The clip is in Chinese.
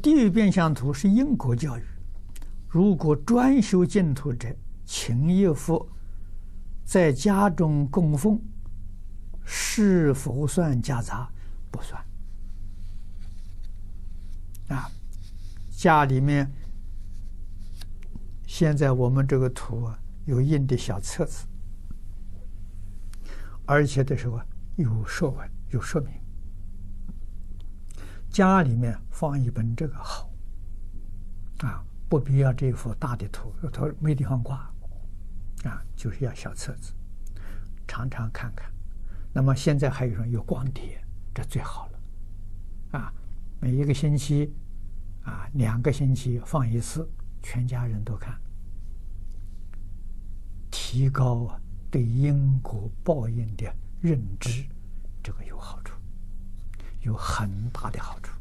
地狱变相图是因果教育，如果专修净土者，请一幅在家中供奉，是否算家杂？不算。啊，家里面现在我们这个图啊，有印的小册子，而且的时候啊有说文，有说明。家里面放一本这个好，啊，不必要这幅大的图，图没地方挂。啊，就是要小册子，常常看看。那么现在还有什么？有光碟，这最好了。啊，每一个星期，啊，两个星期放一次，全家人都看，提高啊对因果报应的认知，这个有好处，有很大的好处。